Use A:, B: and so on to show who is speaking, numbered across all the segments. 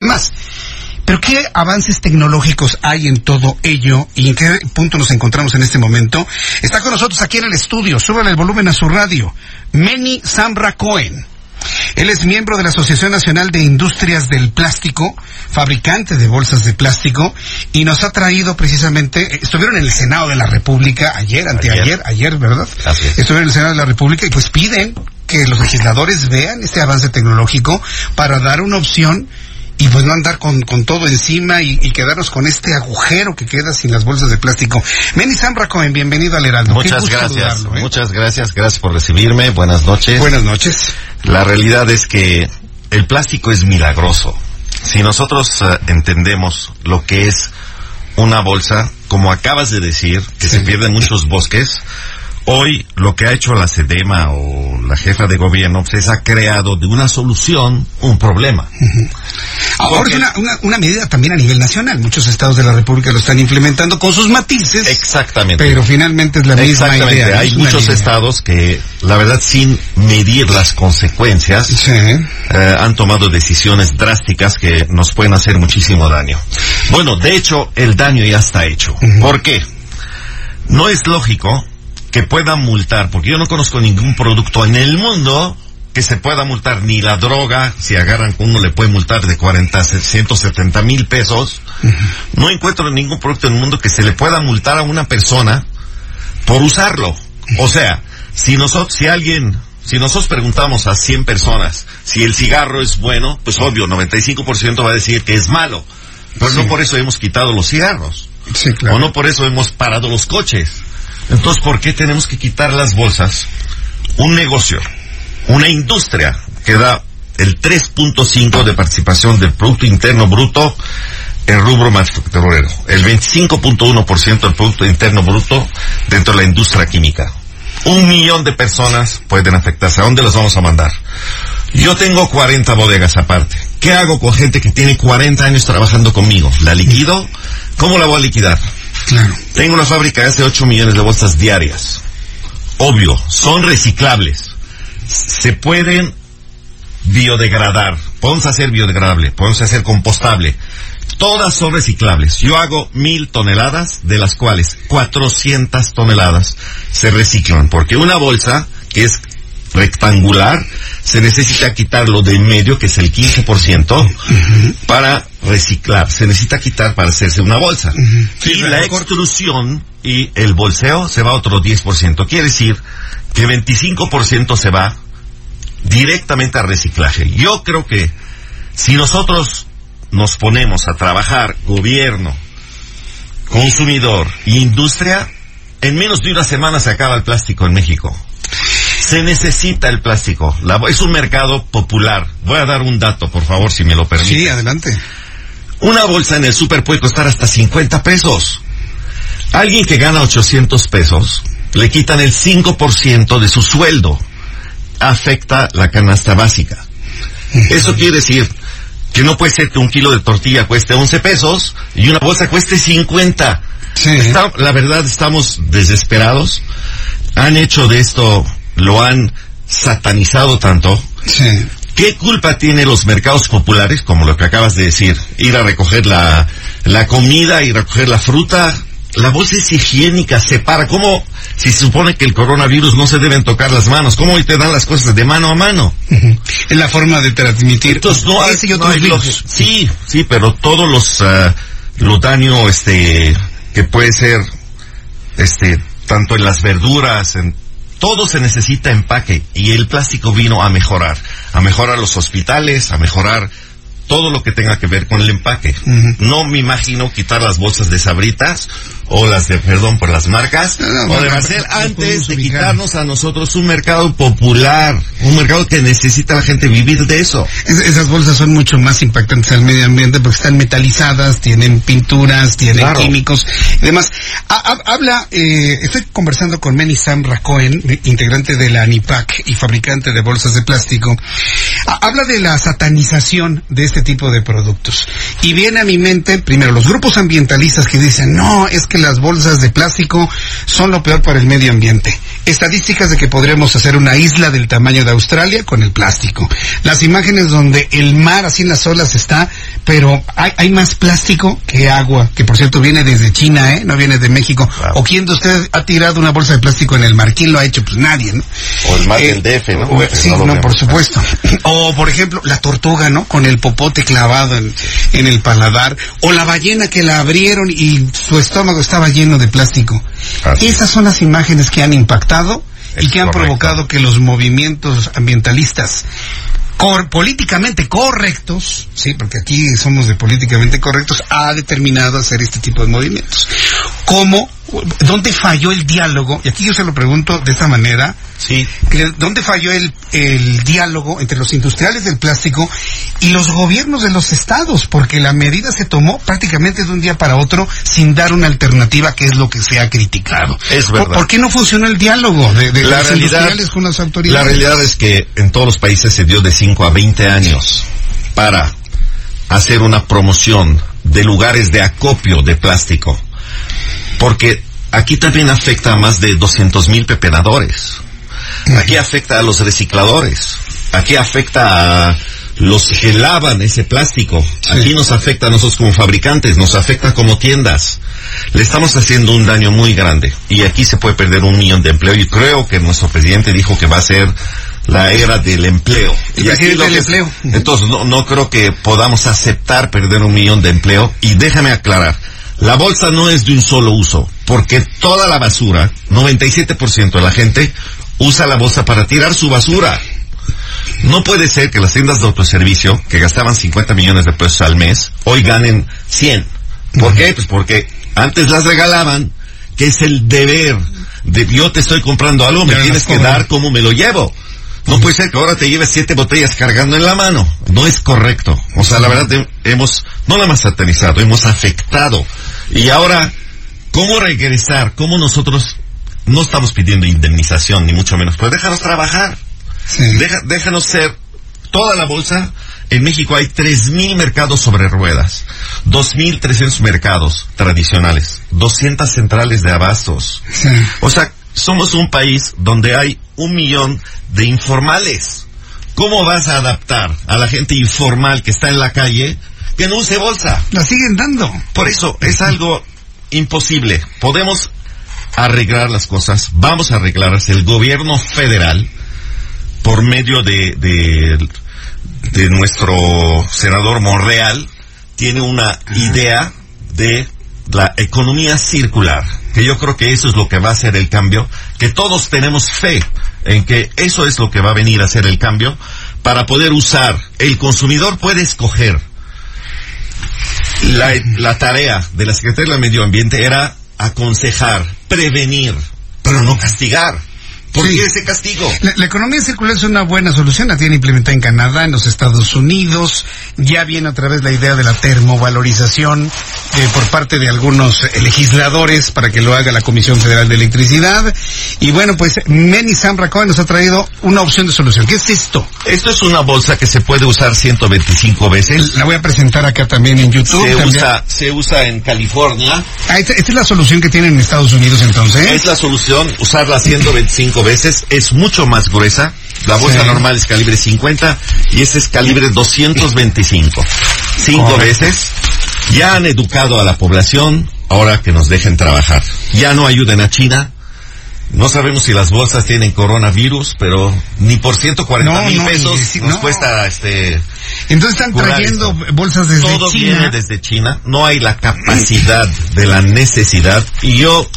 A: Más. Pero ¿qué avances tecnológicos hay en todo ello y en qué punto nos encontramos en este momento? Está con nosotros aquí en el estudio, súbale el volumen a su radio, Meni Samra Cohen. Él es miembro de la Asociación Nacional de Industrias del Plástico, fabricante de bolsas de plástico, y nos ha traído precisamente, estuvieron en el Senado de la República ayer, anteayer, ayer, ¿verdad? Estuvieron en el Senado de la República y pues piden que los legisladores vean este avance tecnológico para dar una opción y pues no andar con, con todo encima y, y quedarnos con este agujero que queda sin las bolsas de plástico. Meni Samra Cohen, bienvenido al Heraldo.
B: Muchas gracias,
A: ¿eh?
B: muchas gracias, gracias por recibirme, buenas noches.
A: Buenas noches.
B: La realidad es que el plástico es milagroso. Si nosotros eh, entendemos lo que es una bolsa, como acabas de decir, que
A: Sí.
B: se pierden muchos bosques, hoy lo que ha hecho la SEDEMA o la jefa de gobierno pues, es ha creado de una solución un problema.
A: Ahora
B: Porque-
A: es una, una, una medida también a nivel nacional. Muchos estados de la República lo están implementando con sus matices.
B: Exactamente.
A: Pero finalmente es la misma
B: Exactamente.
A: idea.
B: Hay muchos estados que, la verdad, sin medir las consecuencias,
A: Sí.
B: eh, han tomado decisiones drásticas que nos pueden hacer muchísimo daño. Bueno, de hecho, el daño ya está hecho. ¿Por qué? No es lógico que puedan multar, porque yo no conozco ningún producto en el mundo que se pueda multar, ni la droga, si agarran uno le puede multar de 40 a 170 mil pesos. No encuentro ningún producto en el mundo que se le pueda multar a una persona por usarlo. O sea, si nosotros, si alguien, si nosotros preguntamos a 100 personas si el cigarro es bueno, pues obvio, 95% va a decir que es malo. Pero no por eso hemos quitado los cigarros.
A: Sí, claro.
B: O no por eso hemos parado los coches. Entonces, ¿por qué tenemos que quitar las bolsas? Un negocio, una industria que da el 3.5 de participación del Producto Interno Bruto en rubro manufacturero, el 25.1% del Producto Interno Bruto dentro de la industria química. Un millón de personas pueden afectarse. ¿A dónde las vamos a mandar? Yo tengo 40 bodegas aparte. ¿Qué hago con gente que tiene 40 años trabajando conmigo? ¿La liquido? ¿Cómo la voy a liquidar?
A: Claro.
B: Tengo una fábrica de hace 8 millones de bolsas diarias. Obvio, son reciclables. Se pueden biodegradar. Podemos hacer biodegradable, podemos hacer compostable. Todas son reciclables. Yo hago mil toneladas, de las cuales 400 toneladas se reciclan. Porque una bolsa que es rectangular, se necesita quitarlo de en medio, que es el 15%, para reciclar. Se necesita quitar para hacerse una bolsa.
A: Sí,
B: y la extrusión y el bolseo se va otro 10%. Quiere decir que 25% se va directamente a reciclaje. Yo creo que si nosotros nos ponemos a trabajar gobierno, consumidor e industria, en menos de una semana se acaba el plástico en México. Se necesita el plástico. La- es un mercado popular. Voy a dar un dato, por favor, si me lo permite.
A: Sí, adelante.
B: Una bolsa en el súper puede costar hasta 50 pesos. Alguien que gana 800 pesos, le quitan el 5% de su sueldo. Afecta la canasta básica. Eso quiere decir que no puede ser que un kilo de tortilla cueste 11 pesos y una bolsa cueste 50.
A: Sí.
B: Está- la verdad estamos desesperados. Han hecho de esto, lo han satanizado tanto.
A: Sí.
B: ¿Qué culpa tiene los mercados populares, como lo que acabas de decir? Ir a recoger la, la comida, ir a recoger la fruta. La bolsa es higiénica, separa. ¿Cómo, si se supone que el coronavirus no se deben tocar las manos, cómo hoy te dan las cosas de mano a mano?
A: Ujú. Es la forma de transmitir
B: Entonces no hay, no lógica. Sí, sí, pero todos los, ah, lo daño, este, que puede ser, este, tanto en las verduras, en todo se necesita empaque y el plástico vino a mejorar, a mejorar los hospitales, a mejorar todo lo que tenga que ver con el empaque. No me imagino quitar las bolsas de sabritas o las de, perdón por las marcas, o de Barcel, antes de quitarnos a nosotros un mercado popular, un mercado que necesita la gente vivir de eso.
A: esas bolsas son mucho más impactantes al medio ambiente porque están metalizadas, tienen pinturas, tienen químicos y demás. habla, eh, estoy conversando con Manny Sam Racoen, integrante de la ANIPAC y fabricante de bolsas de plástico. Habla de la satanización de este tipo de productos. Y viene a mi mente, primero, los grupos ambientalistas que dicen, no, es que las bolsas de plástico son lo peor para el medio ambiente. Estadísticas de que podríamos hacer una isla del tamaño de Australia con el plástico. Las imágenes donde el mar así en las olas está, pero hay, más plástico que agua, que por cierto viene desde China, ¿eh? No viene de México. ¿O quién de ustedes ha tirado una bolsa de plástico en el mar? ¿Quién lo ha hecho? Pues nadie, ¿no?
B: O el mar del eh, DF, ¿no?
A: sí, no, por supuesto. O por ejemplo, la tortuga, ¿no? Con el popote clavado en, en el paladar. O la ballena que la abrieron y su estómago estaba lleno de plástico. Esas son las imágenes que han impactado y que han provocado que los movimientos ambientalistas políticamente correctos, sí, porque aquí somos de políticamente correctos, ha determinado hacer este tipo de movimientos. ¿Cómo? ¿Dónde falló el diálogo? Y aquí yo se lo pregunto de esta manera,
B: Sí.
A: ¿Dónde falló el, el diálogo entre los industriales del plástico y los gobiernos de los estados? Porque la medida se tomó prácticamente de un día para otro sin dar una alternativa, que es lo que se ha criticado.
B: Es verdad.
A: ¿Por, qué no funcionó el diálogo de, de los industriales con las autoridades?
B: La realidad es que en todos los países se dio de 5 a 20 años para hacer una promoción de lugares de acopio de plástico. Porque aquí también afecta a más de 200 mil pepenadores. Aquí afecta a los recicladores. Aquí afecta a los que lavan ese plástico. Aquí nos afecta a nosotros como fabricantes, nos afecta como tiendas. Le estamos haciendo un daño muy grande. Y aquí se puede perder un millón de empleo. Y creo que nuestro presidente dijo que va a ser la era del empleo.
A: y aquí lo empleo.
B: Entonces no, no creo que podamos aceptar perder un millón de empleo. Y déjame aclarar. La bolsa no es de un solo uso, porque toda la basura, 97% de la gente usa la bolsa para tirar su basura. No puede ser que las tiendas de autoservicio, que gastaban 50 millones de pesos al mes, hoy ganen 100. ¿Por qué? Pues porque antes las regalaban, que es el deber de yo te estoy comprando algo, me tienes que dar como me lo llevo. No puede ser que ahora te lleves siete botellas cargando en la mano. No es correcto. O sea, la verdad hemos, no nada más satanizado, hemos afectado. Y ahora, ¿cómo regresar? ¿Cómo nosotros no estamos pidiendo indemnización, ni mucho menos, pues déjanos trabajar. déjanos ser toda la bolsa. En México hay 3.000 mercados sobre ruedas, 2.300 mercados tradicionales, 200 centrales de abastos. O sea, somos un país donde hay un millón de informales. ¿Cómo vas a adaptar a la gente informal que está en la calle que no use bolsa?
A: La siguen dando.
B: Por eso es algo imposible. Podemos arreglar las cosas, vamos a arreglarlas. El gobierno federal, por medio de, de, nuestro senador Monreal, tiene una idea de la economía circular, que yo creo que eso es lo que va a hacer el cambio, que todos tenemos fe en que eso es lo que va a venir a hacer el cambio, para poder usar, el consumidor puede escoger. La, la tarea de la Secretaría del Medio Ambiente era aconsejar, prevenir, pero no castigar. ¿Por qué ese castigo?
A: La, economía circular es una buena solución, la tiene implementada en Canadá, en los Estados Unidos, ya viene otra vez la idea de la termovalorización eh, por parte de algunos eh, legisladores para que lo haga la Comisión Federal de Electricidad. Y bueno, pues Meni Sam nos ha traído una opción de solución. ¿Qué es esto?
B: Esto es una bolsa que se puede usar 125 veces.
A: La voy a presentar acá también en YouTube.
B: Se, usa, se usa en California.
A: Ah, esta, esta, es la solución que tienen en Estados Unidos entonces.
B: Es la solución, usarla 125 veces. Es mucho más gruesa. La bolsa normal es calibre 50 y esta es calibre 225. Cinco veces. Ya han educado a la población, ahora que nos dejen trabajar. Ya no ayuden a China. No sabemos si las bolsas tienen coronavirus, pero ni por 140 mil pesos nos cuesta este.
A: Entonces están trayendo bolsas desde
B: Todo viene desde China. No hay la capacidad de la necesidad. Y yo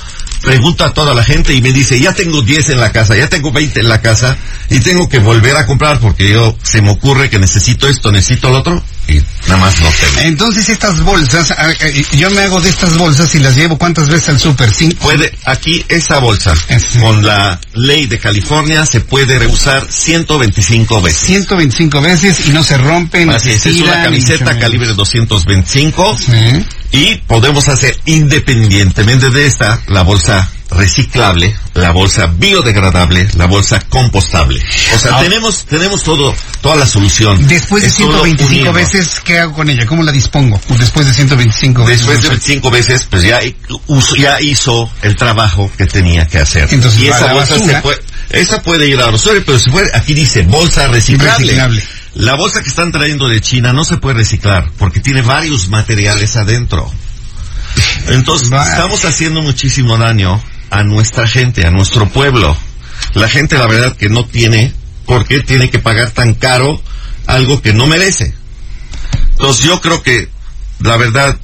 B: pregunto a toda la gente y me dice, ya tengo 10 en la casa, ya tengo 20 en la casa y tengo que volver a comprar porque yo se me ocurre que necesito esto, necesito lo otro. Y nada más no tengo.
A: Entonces estas bolsas, eh, yo me hago de estas bolsas y las llevo cuántas veces al súper, ¿Sí?
B: Puede, aquí esa bolsa,
A: Es-
B: con la ley de California, se puede reusar 125 veces.
A: 125 veces y no se rompen.
B: Así es, es una camiseta calibre 225
A: menos.
B: y podemos hacer independientemente de esta la bolsa reciclable, la bolsa biodegradable, la bolsa compostable. O sea,
A: Ah.
B: tenemos tenemos todo toda la solución.
A: Después de
B: Es solo
A: 125
B: unirnos.
A: veces, ¿qué hago con ella? ¿Cómo la dispongo? Después de 125 veces.
B: Después de 25 veces, pues ya, uso- ya hizo el trabajo que tenía que hacer.
A: Entonces
B: y esa
A: la
B: bolsa
A: basura.
B: se puede, esa puede ir a la basura, pero se puede, aquí dice bolsa reciclable.
A: Reciclable.
B: La bolsa que están trayendo de China no se puede reciclar porque tiene varios materiales adentro. Entonces, estamos haciendo muchísimo daño a nuestra gente, a nuestro pueblo. La gente, la verdad, que no tiene por qué tiene que pagar tan caro algo que no merece. Entonces, yo creo que, la verdad,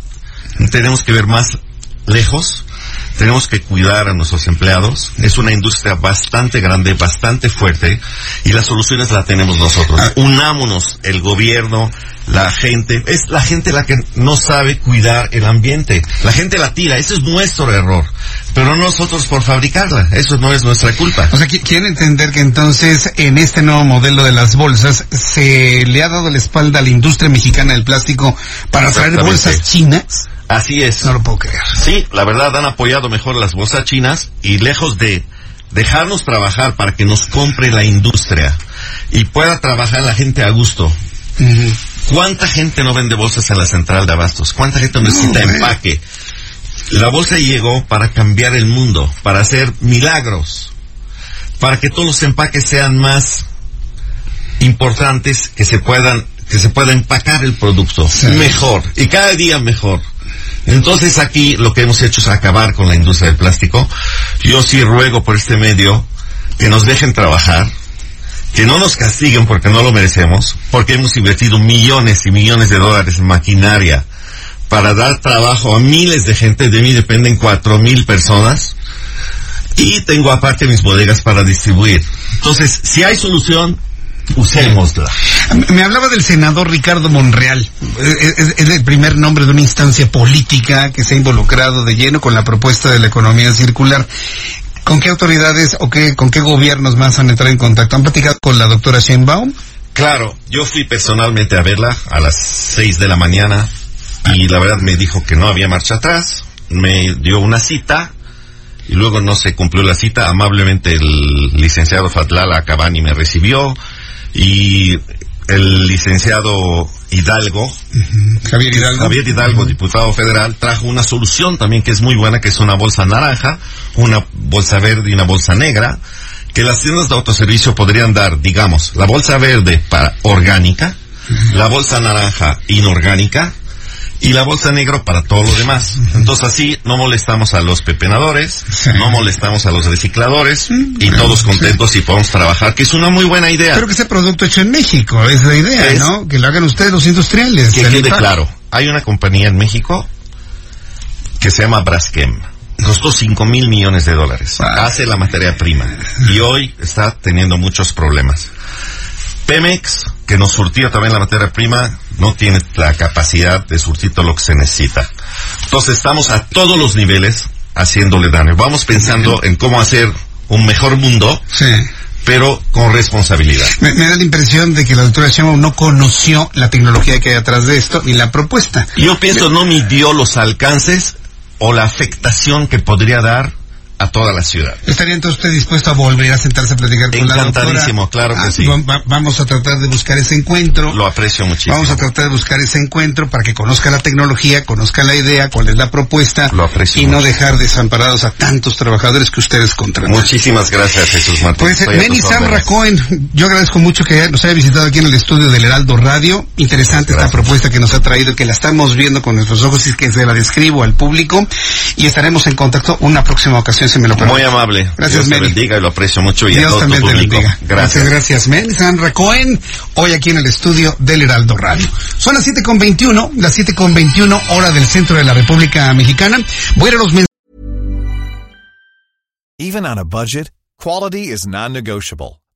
B: tenemos que ver más lejos. Tenemos que cuidar a nuestros empleados. Es una industria bastante grande, bastante fuerte, y las soluciones las tenemos nosotros.
A: Ah.
B: Unámonos, el gobierno, la gente. Es la gente la que no sabe cuidar el ambiente. La gente la tira. Ese es nuestro error. Pero no nosotros por fabricarla. Eso no es nuestra culpa.
A: O sea, qui- quiere entender que entonces en este nuevo modelo de las bolsas se le ha dado la espalda a la industria mexicana del plástico para traer bolsas chinas.
B: Así es.
A: No lo puedo creer.
B: Sí, la verdad han apoyado mejor las bolsas chinas y lejos de dejarnos trabajar para que nos compre la industria y pueda trabajar la gente a gusto. ¿Cuánta gente no vende bolsas en la central de abastos? ¿Cuánta gente necesita empaque? La bolsa llegó para cambiar el mundo, para hacer milagros, para que todos los empaques sean más importantes, que se puedan, que se pueda empacar el producto
A: Sí.
B: mejor y cada día mejor. Entonces aquí lo que hemos hecho es acabar con la industria del plástico. Yo sí ruego por este medio que nos dejen trabajar, que no nos castiguen porque no lo merecemos, porque hemos invertido millones y millones de dólares en maquinaria para dar trabajo a miles de gente, de mí dependen cuatro mil personas, y tengo aparte mis bodegas para distribuir. Entonces, si hay solución, usémosla.
A: Me hablaba del senador Ricardo Monreal. Es, es- es el primer nombre de una instancia política que se ha involucrado de lleno con la propuesta de la economía circular. ¿Con qué autoridades o qué, con qué gobiernos más han entrado en contacto? ¿Han platicado con la doctora Sheinbaum?
B: Claro, yo fui personalmente a verla a las seis de la mañana y la verdad me dijo que no había marcha atrás, me dio una cita y luego no se cumplió la cita. Amablemente el licenciado Fatlala Cabani me recibió y el licenciado Hidalgo,
A: Javier Hidalgo.
B: Javier Hidalgo, diputado federal, trajo una solución también que es muy buena, que es una bolsa naranja, una bolsa verde y una bolsa negra, que las tiendas de autoservicio podrían dar, digamos, la bolsa verde para orgánica, la bolsa naranja inorgánica y la bolsa negra para todo lo demás. Entonces así no molestamos a los pepenadores,
A: Sí.
B: no molestamos a los recicladores y todos contentos y podemos trabajar, que es una muy buena idea.
A: Pero que sea producto hecho en México, es la idea,
B: Es-
A: ¿no? Que lo hagan ustedes los industriales.
B: Que quede claro, hay una compañía en México que se llama Braskem. Costó 5 mil millones de dólares.
A: Wow.
B: Hace la materia prima. Y hoy está teniendo muchos problemas. Pemex, que nos surtía también la materia prima, no tiene la capacidad de surtir todo lo que se necesita. Entonces estamos a todos los niveles haciéndole daño. Vamos pensando en cómo hacer un mejor mundo,
A: Sí.
B: pero con responsabilidad.
A: Me, me da la impresión de que la doctora Sheinbaum no conoció la tecnología que hay atrás de esto ni la propuesta.
B: Yo pienso no midió los alcances o la afectación que podría dar a toda la ciudad.
A: ¿Estaría entonces usted dispuesto a volver a sentarse a platicar con la doctora?
B: Encantadísimo, claro que
A: Ah,
B: sí.
A: va- va- vamos a tratar de buscar ese encuentro.
B: Lo aprecio muchísimo.
A: Vamos a tratar de buscar ese encuentro para que conozca la tecnología, conozca la idea, cuál es la propuesta
B: Lo aprecio
A: y no dejar desamparados a tantos trabajadores que ustedes contratan.
B: Muchísimas gracias, Jesús Martín.
A: Pues
B: tus
A: Samra. Cohen, yo agradezco mucho que nos haya visitado aquí en el estudio del Heraldo Radio. Interesante esta propuesta que nos ha traído, que la estamos viendo con nuestros ojos y que se la describo al público. Y estaremos en contacto una próxima ocasión, si me lo permite.
B: Muy amable.
A: Gracias,
B: Dios te
A: Meni.
B: bendiga y lo aprecio mucho y a
A: Dios
B: tu
A: también te bendiga.
B: Gracias.
A: Muchas gracias, Meni Samra Cohen, hoy aquí en el estudio del Heraldo Radio. Son las 7.21, las 7.21 hora del centro de la República Mexicana. Voy a ir a los mensajes.
C: Even on a budget, quality is non-negotiable.